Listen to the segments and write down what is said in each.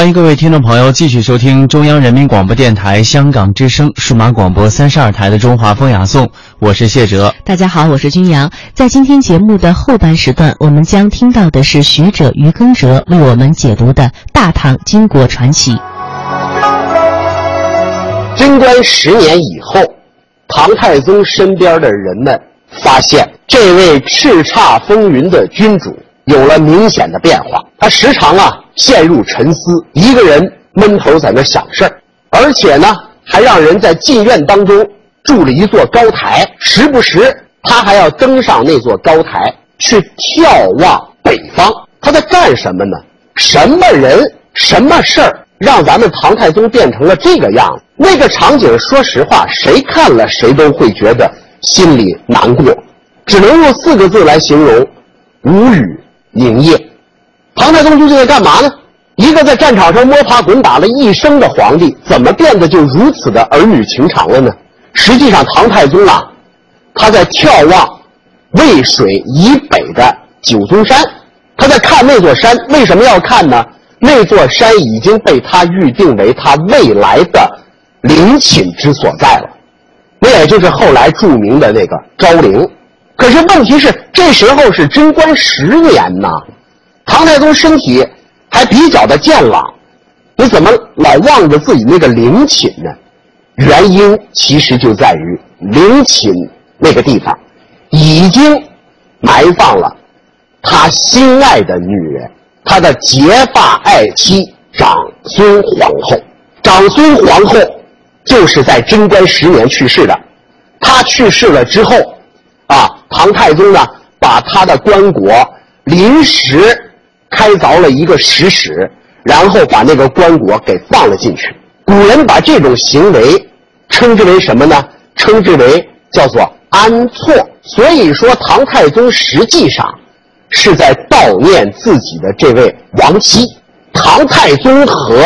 欢迎各位听众朋友继续收听中央人民广播电台香港之声数码广播三十二台的《中华风雅颂》，我是谢哲。大家好，我是君阳。在今天节目的后半时段，我们将听到的是学者于耕哲为我们解读的《大唐金国传奇》。贞观十年以后，唐太宗身边的人们发现，这位叱咤风云的君主有了明显的变化。他时常啊。陷入沉思，一个人闷头在那想事儿，而且呢，还让人在禁院当中筑了一座高台，时不时他还要登上那座高台去眺望北方。他在干什么呢？什么人、什么事儿，让咱们唐太宗变成了这个样子？那个场景，说实话，谁看了谁都会觉得心里难过，只能用四个字来形容：无语凝噎。唐太宗究竟在干嘛呢？一个在战场上摸爬滚打了一生的皇帝，怎么变得就如此的儿女情长了呢？实际上，唐太宗啊，他在眺望渭水以北的九宗山，他在看那座山。为什么要看呢？那座山已经被他预定为他未来的陵寝之所在了，那也就是后来著名的那个昭陵。可是问题是，这时候是贞观十年呐。唐太宗身体还比较的健朗，你怎么老望着自己那个陵寝呢？原因其实就在于陵寝那个地方已经埋放了他心爱的女人，他的结发爱妻长孙皇后。长孙皇后就是在贞观十年去世的。她去世了之后，啊，唐太宗呢，把他的棺椁临时。开凿了一个石室，然后把那个棺椁给放了进去。古人把这种行为称之为什么呢？称之为叫做安错。所以说，唐太宗实际上是在悼念自己的这位亡妻。唐太宗和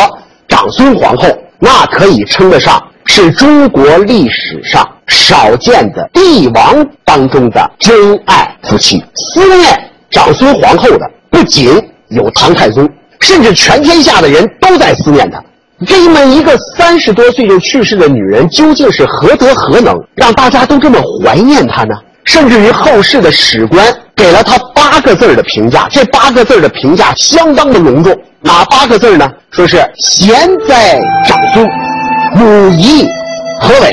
长孙皇后，那可以称得上是中国历史上少见的帝王当中的真爱夫妻。思念长孙皇后的不仅。有唐太宗，甚至全天下的人都在思念他。这么一个三十多岁就去世的女人，究竟是何德何能，让大家都这么怀念她呢？甚至于后世的史官给了她八个字的评价，这八个字的评价相当的隆重。哪八个字呢？说是贤哉长孙，母仪何伟。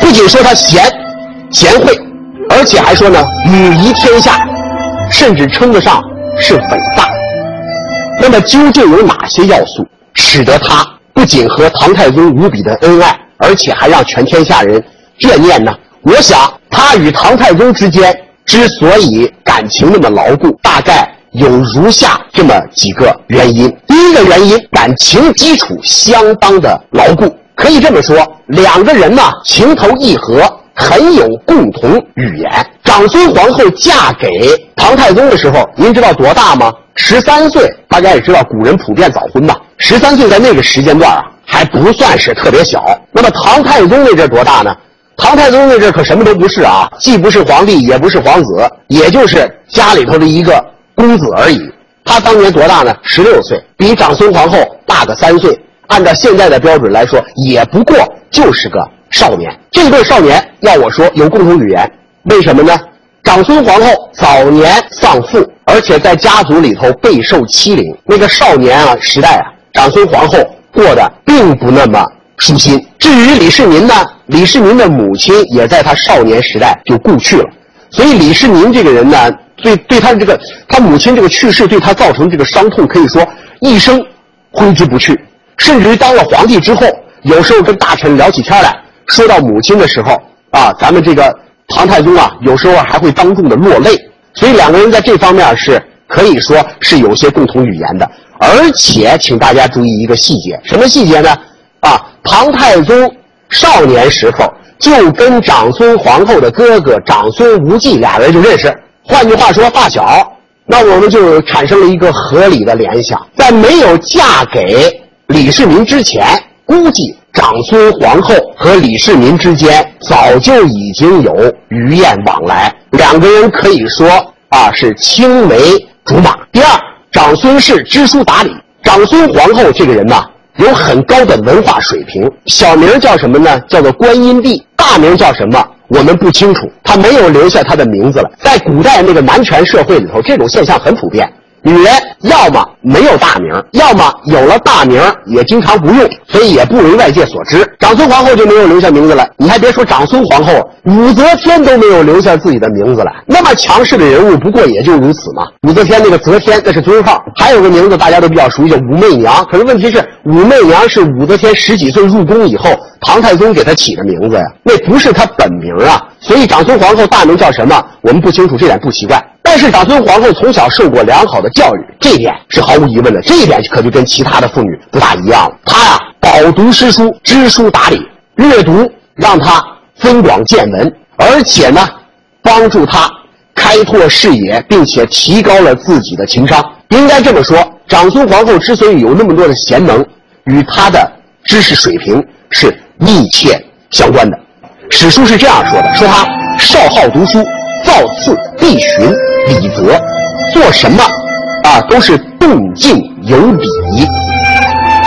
不仅说他贤，贤惠，而且还说呢，母仪天下。甚至称得上是伟大。那么究竟有哪些要素，使得他不仅和唐太宗无比的恩爱，而且还让全天下人眷念呢？我想，他与唐太宗之间之所以感情那么牢固，大概有如下这么几个原因。第一个原因，感情基础相当的牢固，可以这么说，两个人呢情投意合，很有共同语言。长孙皇后嫁给唐太宗的时候，您知道多大吗？十三岁。大家也知道，古人普遍早婚吧？十三岁在那个时间段啊，还不算是特别小。那么唐太宗那阵多大呢？唐太宗那阵可什么都不是啊，既不是皇帝，也不是皇子，也就是家里头的一个公子而已。他当年多大呢？十六岁，比长孙皇后大个三岁。按照现在的标准来说，也不过就是个少年。这对少年，要我说有共同语言。为什么呢？长孙皇后早年丧父，而且在家族里头备受欺凌。那个少年啊时代啊，长孙皇后过得并不那么舒心。至于李世民呢，李世民的母亲也在他少年时代就故去了。所以李世民这个人呢，对对他的这个他母亲这个去世对他造成这个伤痛，可以说一生挥之不去。甚至于当了皇帝之后，有时候跟大臣聊起天来，说到母亲的时候啊，咱们这个。唐太宗啊，有时候还会当众的落泪，所以两个人在这方面是可以说是有些共同语言的。而且，请大家注意一个细节，什么细节呢？啊，唐太宗少年时候就跟长孙皇后的哥哥长孙无忌俩人就认识，换句话说发小。那我们就产生了一个合理的联想，在没有嫁给李世民之前，估计。长孙皇后和李世民之间早就已经有鱼雁往来，两个人可以说啊是青梅竹马。第二，长孙氏知书达理。长孙皇后这个人呐，有很高的文化水平，小名叫什么呢？叫做观音帝，大名叫什么？我们不清楚，他没有留下他的名字了。在古代那个男权社会里头，这种现象很普遍。女人要么没有大名，要么有了大名也经常不用，所以也不为外界所知。长孙皇后就没有留下名字来。你还别说长孙皇后，武则天都没有留下自己的名字来。那么强势的人物，不过也就如此嘛。武则天那个则天那是尊号，还有个名字大家都比较熟悉，武媚娘。可是问题是，武媚娘是武则天十几岁入宫以后，唐太宗给她起的名字呀，那不是她本名啊。所以长孙皇后大名叫什么，我们不清楚，这点不奇怪。但是长孙皇后从小受过良好的教育，这一点是毫无疑问的。这一点可就跟其他的妇女不大一样了。她呀，饱读诗书，知书达理，阅读让她增广见闻，而且呢，帮助她开拓视野，并且提高了自己的情商。应该这么说，长孙皇后之所以有那么多的贤能，与她的知识水平是密切相关的。史书是这样说的：说她少好读书，造次必循。礼则，做什么啊都是动静有礼。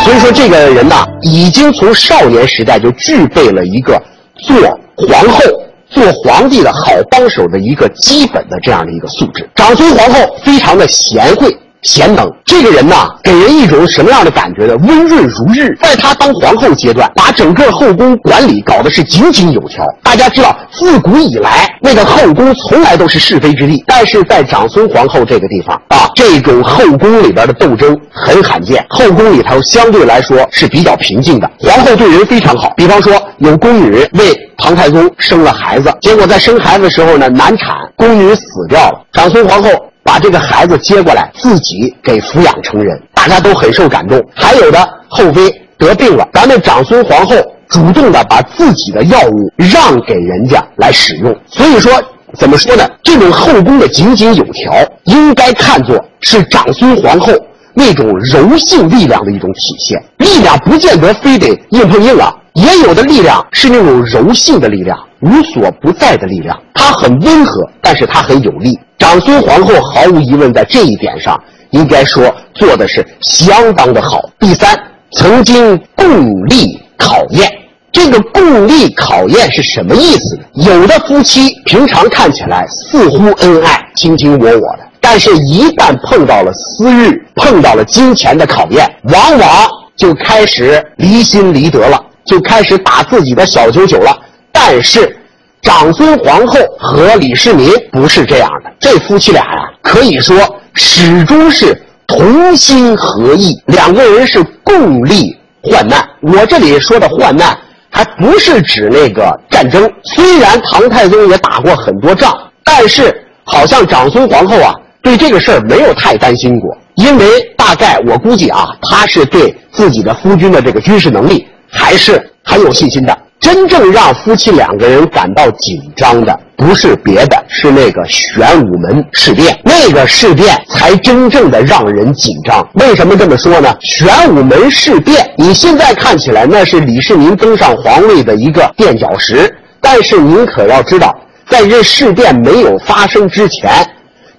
所以说，这个人呐，已经从少年时代就具备了一个做皇后、做皇帝的好帮手的一个基本的这样的一个素质。长孙皇后非常的贤惠。贤能，这个人呐，给人一种什么样的感觉呢？温润如日。在他当皇后阶段，把整个后宫管理搞得是井井有条。大家知道，自古以来那个后宫从来都是是非之地，但是在长孙皇后这个地方啊，这种后宫里边的斗争很罕见。后宫里头相对来说是比较平静的，皇后对人非常好。比方说，有宫女为唐太宗生了孩子，结果在生孩子的时候呢，难产，宫女死掉了，长孙皇后。把这个孩子接过来，自己给抚养成人，大家都很受感动。还有的后妃得病了，咱们长孙皇后主动的把自己的药物让给人家来使用。所以说，怎么说呢？这种后宫的井井有条，应该看作是长孙皇后那种柔性力量的一种体现。力量不见得非得硬碰硬啊，也有的力量是那种柔性的力量，无所不在的力量。它很温和，但是它很有力。长孙皇后毫无疑问在这一点上，应该说做的是相当的好。第三，曾经共历考验，这个共历考验是什么意思呢？有的夫妻平常看起来似乎恩爱、卿卿我我的，但是一旦碰到了私欲、碰到了金钱的考验，往往就开始离心离德了，就开始打自己的小九九了。但是。长孙皇后和李世民不是这样的，这夫妻俩呀，可以说始终是同心合意，两个人是共历患难。我这里说的患难，还不是指那个战争。虽然唐太宗也打过很多仗，但是好像长孙皇后啊，对这个事儿没有太担心过，因为大概我估计啊，她是对自己的夫君的这个军事能力还是很有信心的。真正让夫妻两个人感到紧张的，不是别的，是那个玄武门事变。那个事变才真正的让人紧张。为什么这么说呢？玄武门事变，你现在看起来那是李世民登上皇位的一个垫脚石，但是您可要知道，在这事变没有发生之前，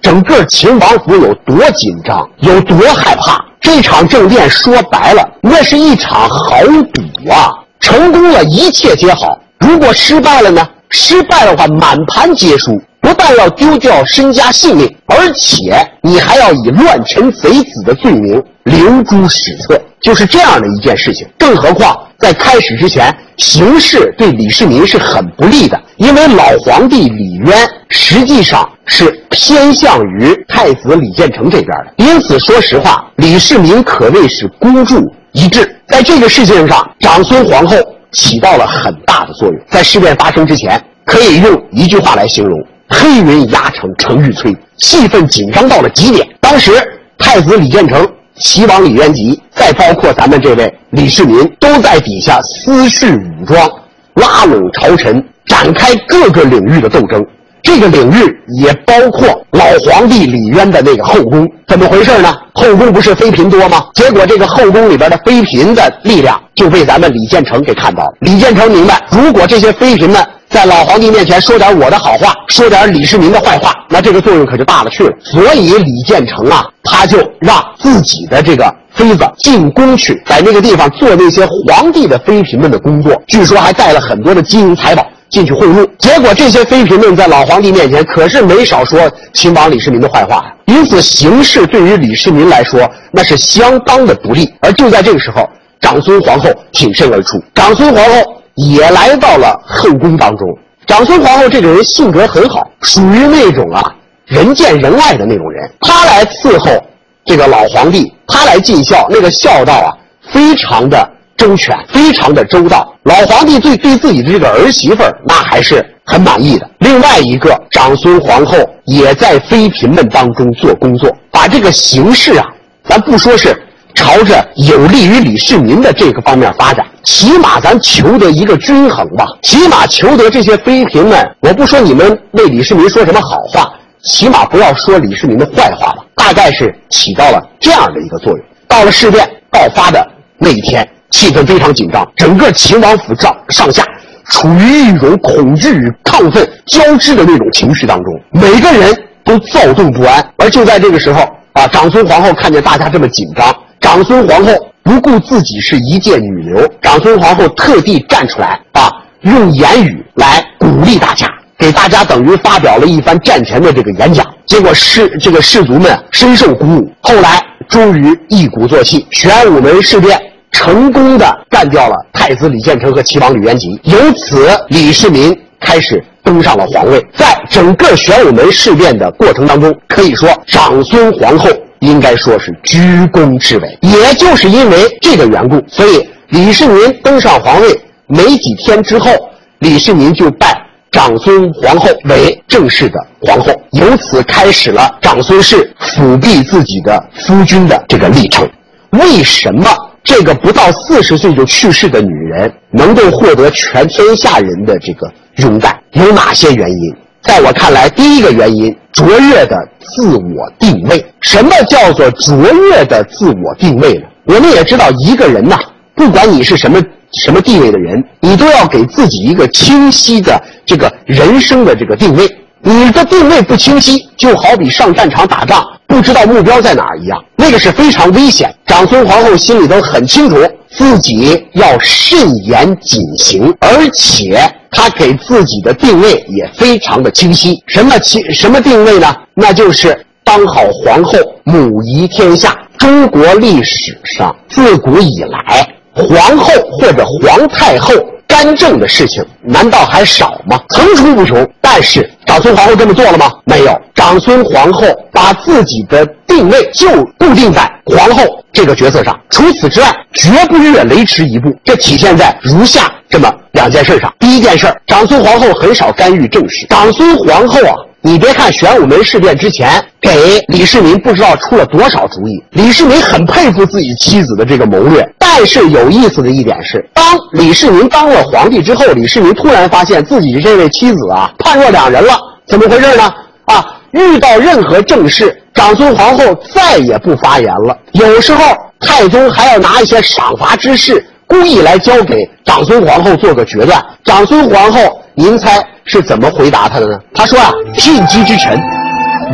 整个秦王府有多紧张，有多害怕。这场政变说白了，那是一场豪赌啊！成功了一切皆好，如果失败了呢？失败的话，满盘皆输，不但要丢掉身家性命，而且你还要以乱臣贼子的罪名流诸史册，就是这样的一件事情。更何况在开始之前，形势对李世民是很不利的，因为老皇帝李渊实际上是偏向于太子李建成这边的，因此说实话，李世民可谓是孤注一致。在这个事情上，长孙皇后起到了很大的作用。在事变发生之前，可以用一句话来形容：黑云压城城欲摧，气氛紧张到了极点。当时太子李建成、齐王李元吉，再包括咱们这位李世民，都在底下私事武装，拉拢朝臣，展开各个领域的斗争。这个领域也包括老皇帝李渊的那个后宫，怎么回事呢？后宫不是妃嫔多吗？结果这个后宫里边的妃嫔的力量就被咱们李建成给看到了。李建成明白，如果这些妃嫔们在老皇帝面前说点我的好话，说点李世民的坏话，那这个作用可就大了去了。所以李建成啊，他就让自己的这个妃子进宫去，在那个地方做那些皇帝的妃嫔们的工作，据说还带了很多的金银财宝。进去贿赂，结果这些妃嫔们在老皇帝面前可是没少说秦王李世民的坏话。因此，形势对于李世民来说那是相当的不利。而就在这个时候，长孙皇后挺身而出，长孙皇后也来到了后宫当中。长孙皇后这个人性格很好，属于那种啊人见人爱的那种人。她来伺候这个老皇帝，她来尽孝，那个孝道啊，非常的。周全，非常的周到。老皇帝对对自己的这个儿媳妇儿，那还是很满意的。另外一个，长孙皇后也在妃嫔们当中做工作，把这个形势啊，咱不说是朝着有利于李世民的这个方面发展，起码咱求得一个均衡吧。起码求得这些妃嫔们，我不说你们为李世民说什么好话，起码不要说李世民的坏话吧。大概是起到了这样的一个作用。到了事变爆发的那一天。气氛非常紧张，整个秦王府上上下处于一种恐惧与亢奋交织的那种情绪当中，每个人都躁动不安。而就在这个时候，啊，长孙皇后看见大家这么紧张，长孙皇后不顾自己是一介女流，长孙皇后特地站出来，啊，用言语来鼓励大家，给大家等于发表了一番战前的这个演讲。结果士这个士卒们深受鼓舞，后来终于一鼓作气，玄武门事变。成功的干掉了太子李建成和齐王李元吉，由此李世民开始登上了皇位。在整个玄武门事变的过程当中，可以说长孙皇后应该说是居功至伟。也就是因为这个缘故，所以李世民登上皇位没几天之后，李世民就拜长孙皇后为正式的皇后，由此开始了长孙氏辅弼自己的夫君的这个历程。为什么？这个不到四十岁就去世的女人，能够获得全天下人的这个拥戴，有哪些原因？在我看来，第一个原因，卓越的自我定位。什么叫做卓越的自我定位呢？我们也知道，一个人呐，不管你是什么什么地位的人，你都要给自己一个清晰的这个人生的这个定位。你的定位不清晰，就好比上战场打仗。不知道目标在哪一样，那个是非常危险。长孙皇后心里头很清楚，自己要慎言谨行，而且她给自己的定位也非常的清晰。什么清什么定位呢？那就是当好皇后，母仪天下。中国历史上自古以来，皇后或者皇太后。干政的事情难道还少吗？层出不穷。但是长孙皇后这么做了吗？没有。长孙皇后把自己的定位就固定在皇后这个角色上，除此之外绝不越雷池一步。这体现在如下这么两件事上。第一件事，长孙皇后很少干预政事。长孙皇后啊。你别看玄武门事变之前给李世民不知道出了多少主意，李世民很佩服自己妻子的这个谋略。但是有意思的一点是，当李世民当了皇帝之后，李世民突然发现自己这位妻子啊判若两人了，怎么回事呢？啊，遇到任何政事，长孙皇后再也不发言了。有时候太宗还要拿一些赏罚之事，故意来交给长孙皇后做个决断。长孙皇后，您猜？是怎么回答他的呢？他说啊，聘姬之臣，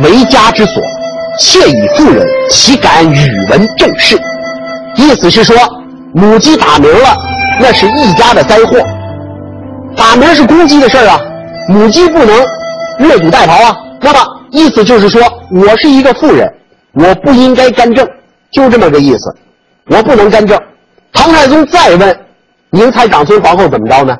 为家之所，妾以妇人，岂敢与闻政事？意思是说，母鸡打鸣了，那是一家的灾祸。打鸣是公鸡的事儿啊，母鸡不能越俎代庖啊。那么意思就是说，我是一个妇人，我不应该干政，就这么个意思，我不能干政。唐太宗再问，您猜长孙皇后怎么着呢？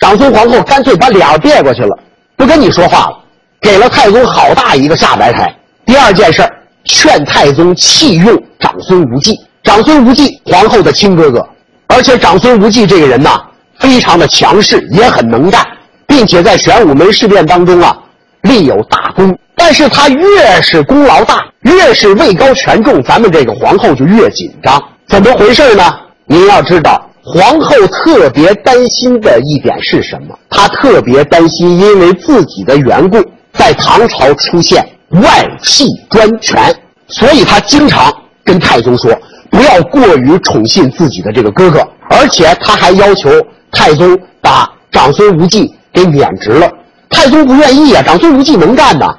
长孙皇后干脆把脸别过去了，不跟你说话了，给了太宗好大一个下白台。第二件事，劝太宗弃用长孙无忌。长孙无忌，皇后的亲哥哥，而且长孙无忌这个人呐，非常的强势，也很能干，并且在玄武门事变当中啊，立有大功。但是他越是功劳大，越是位高权重，咱们这个皇后就越紧张。怎么回事呢？您要知道。皇后特别担心的一点是什么？她特别担心，因为自己的缘故，在唐朝出现外戚专权，所以她经常跟太宗说，不要过于宠信自己的这个哥哥，而且她还要求太宗把长孙无忌给免职了。太宗不愿意啊，长孙无忌能干呐，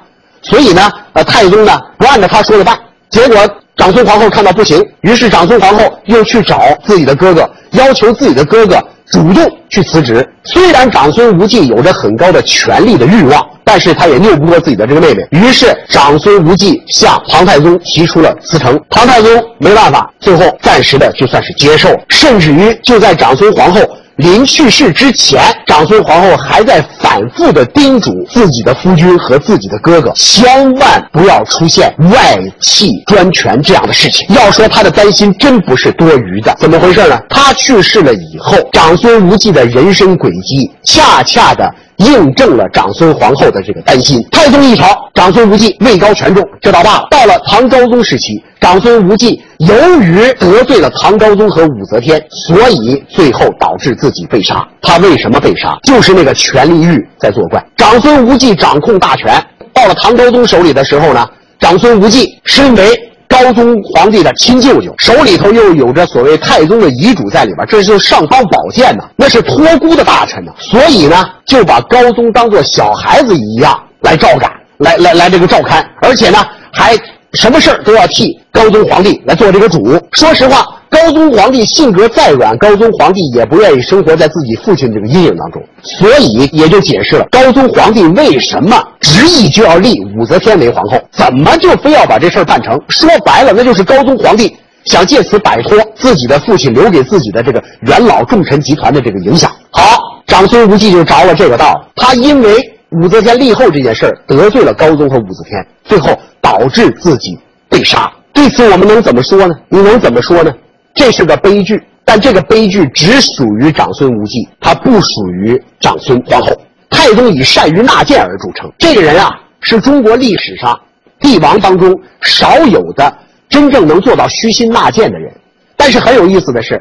所以呢，呃，太宗呢不按照他说的办。结果长孙皇后看到不行，于是长孙皇后又去找自己的哥哥，要求自己的哥哥主动去辞职。虽然长孙无忌有着很高的权力的欲望，但是他也拗不过自己的这个妹妹。于是长孙无忌向唐太宗提出了辞呈。唐太宗没办法，最后暂时的就算是接受，甚至于就在长孙皇后。临去世之前，长孙皇后还在反复的叮嘱自己的夫君和自己的哥哥，千万不要出现外戚专权这样的事情。要说她的担心真不是多余的，怎么回事呢？他去世了以后，长孙无忌的人生轨迹恰恰的。印证了长孙皇后的这个担心。太宗一朝，长孙无忌位高权重，这倒罢了。到了唐高宗时期，长孙无忌由于得罪了唐高宗和武则天，所以最后导致自己被杀。他为什么被杀？就是那个权力欲在作怪。长孙无忌掌控大权，到了唐高宗手里的时候呢，长孙无忌身为。高宗皇帝的亲舅舅手里头又有着所谓太宗的遗嘱在里边，这就是尚方宝剑呐，那是托孤的大臣呐，所以呢就把高宗当做小孩子一样来照赶，来来来这个照看，而且呢还。什么事儿都要替高宗皇帝来做这个主。说实话，高宗皇帝性格再软，高宗皇帝也不愿意生活在自己父亲这个阴影当中，所以也就解释了高宗皇帝为什么执意就要立武则天为皇后，怎么就非要把这事儿办成？说白了，那就是高宗皇帝想借此摆脱自己的父亲留给自己的这个元老重臣集团的这个影响。好，长孙无忌就着了这个道，他因为武则天立后这件事儿得罪了高宗和武则天，最后。导致自己被杀，对此我们能怎么说呢？你能怎么说呢？这是个悲剧，但这个悲剧只属于长孙无忌，他不属于长孙皇后。太宗以善于纳谏而著称，这个人啊，是中国历史上帝王当中少有的真正能做到虚心纳谏的人。但是很有意思的是，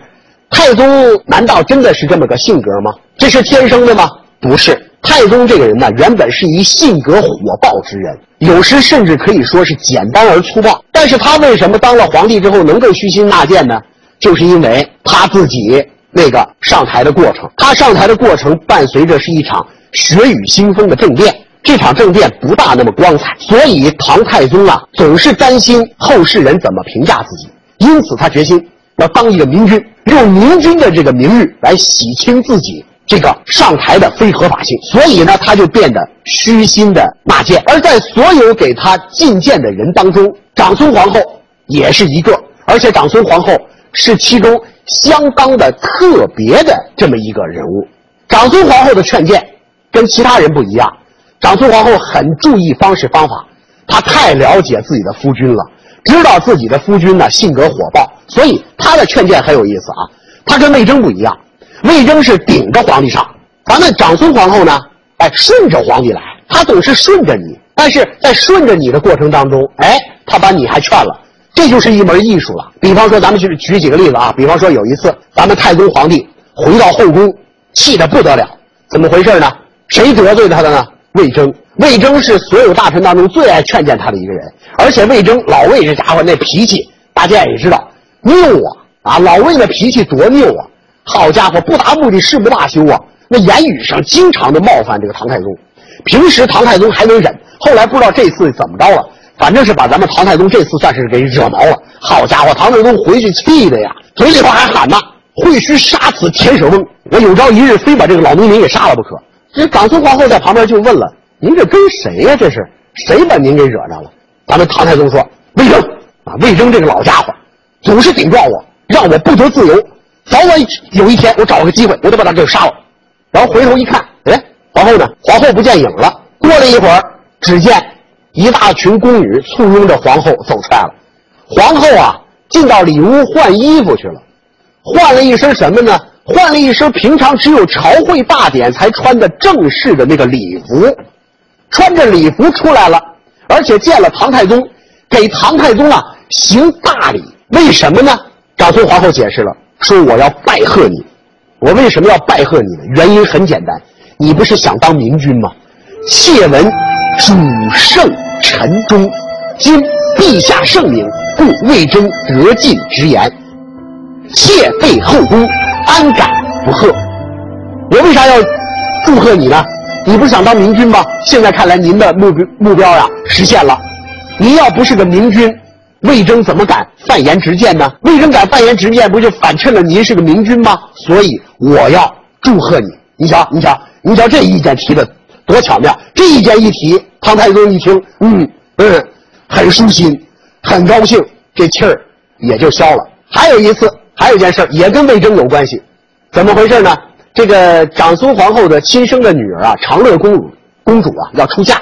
太宗难道真的是这么个性格吗？这是天生的吗？不是。太宗这个人呢，原本是一性格火爆之人，有时甚至可以说是简单而粗暴。但是他为什么当了皇帝之后能够虚心纳谏呢？就是因为他自己那个上台的过程。他上台的过程伴随着是一场血雨腥风的政变，这场政变不大那么光彩，所以唐太宗啊总是担心后世人怎么评价自己，因此他决心要当一个明君，用明君的这个名誉来洗清自己。这个上台的非合法性，所以呢，他就变得虚心的纳谏。而在所有给他进谏的人当中，长孙皇后也是一个，而且长孙皇后是其中相当的特别的这么一个人物。长孙皇后的劝谏跟其他人不一样，长孙皇后很注意方式方法，她太了解自己的夫君了，知道自己的夫君呢性格火爆，所以她的劝谏很有意思啊。她跟魏征不一样。魏征是顶着皇帝上，咱们长孙皇后呢，哎，顺着皇帝来，她总是顺着你，但是在顺着你的过程当中，哎，她把你还劝了，这就是一门艺术了。比方说，咱们举举几个例子啊，比方说有一次，咱们太宗皇帝回到后宫，气得不得了，怎么回事呢？谁得罪他的呢？魏征。魏征是所有大臣当中最爱劝谏他的一个人，而且魏征老魏这家伙那脾气，大家也知道，拗啊啊，老魏那脾气多拗啊。好家伙，不达目的誓不罢休啊！那言语上经常的冒犯这个唐太宗，平时唐太宗还能忍，后来不知道这次怎么着了，反正是把咱们唐太宗这次算是给惹毛了。好家伙，唐太宗回去气的呀，嘴里头还喊呢：“会须杀死田舍翁，我有朝一日非把这个老农民给杀了不可。”这长孙皇后在旁边就问了：“您这跟谁呀？这是谁把您给惹着了？”咱们唐太宗说：“魏征啊，魏征这个老家伙，总是顶撞我，让我不得自由。”早晚有一天，我找个机会，我得把他给杀了。然后回头一看，哎，皇后呢？皇后不见影了。过了一会儿，只见一大群宫女簇拥着皇后走出来了。皇后啊，进到里屋换衣服去了，换了一身什么呢？换了一身平常只有朝会大典才穿的正式的那个礼服，穿着礼服出来了，而且见了唐太宗，给唐太宗啊行大礼。为什么呢？长孙皇后解释了。说我要拜贺你，我为什么要拜贺你呢？原因很简单，你不是想当明君吗？妾闻主圣臣忠，今陛下圣明，故魏征得进直言，妾备后宫，安敢不贺？我为啥要祝贺你呢？你不是想当明君吗？现在看来您的目标目标呀实现了。您要不是个明君，魏征怎么敢犯言直谏呢？魏征敢犯言直谏，不就反衬了您是个明君吗？所以我要祝贺你。你瞧，你瞧，你瞧这意见提的多巧妙！这一件一提，唐太宗一听，嗯嗯，很舒心，很高兴，这气儿也就消了。还有一次，还有一件事也跟魏征有关系，怎么回事呢？这个长孙皇后的亲生的女儿啊，长乐公主公主啊要出嫁，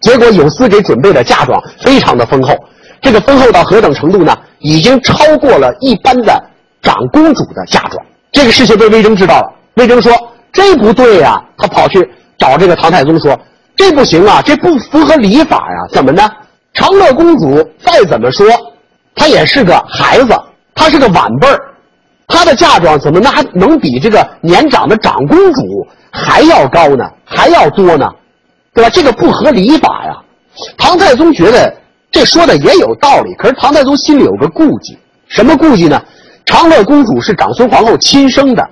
结果有司给准备的嫁妆非常的丰厚，这个丰厚到何等程度呢？已经超过了一般的长公主的嫁妆。这个事情被魏征知道了，魏征说这不对呀，他跑去找这个唐太宗说这不行啊，这不符合礼法呀，怎么呢？长乐公主再怎么说，她也是个孩子，她是个晚辈儿。她的嫁妆怎么那还能比这个年长的长公主还要高呢？还要多呢？对吧？这个不合礼法呀。唐太宗觉得这说的也有道理，可是唐太宗心里有个顾忌，什么顾忌呢？长乐公主是长孙皇后亲生的，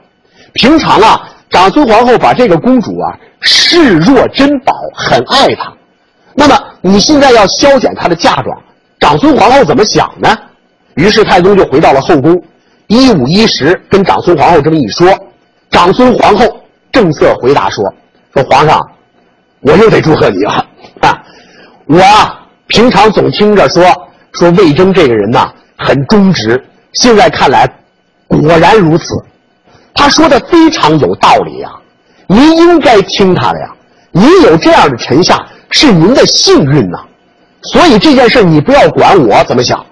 平常啊，长孙皇后把这个公主啊视若珍宝，很爱她。那么你现在要削减她的嫁妆，长孙皇后怎么想呢？于是太宗就回到了后宫。一五一十跟长孙皇后这么一说，长孙皇后正色回答说：“说皇上，我又得祝贺你了啊！我啊平常总听着说说魏征这个人呐很忠直，现在看来果然如此。他说的非常有道理呀，您应该听他的呀。您有这样的臣下是您的幸运呐，所以这件事你不要管我怎么想，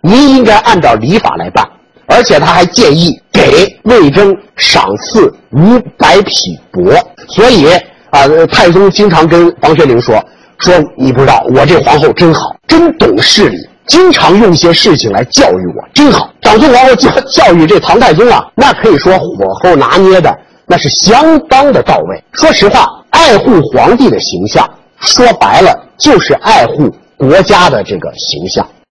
您应该按照礼法来办。”而且他还建议给魏征赏赐五百匹帛，所以啊，太宗经常跟房玄龄说说，你不知道我这皇后真好，真懂事理，经常用一些事情来教育我，真好。长孙皇后教教育这唐太宗啊，那可以说火候拿捏的那是相当的到位。说实话，爱护皇帝的形象，说白了就是爱护国家的这个形象。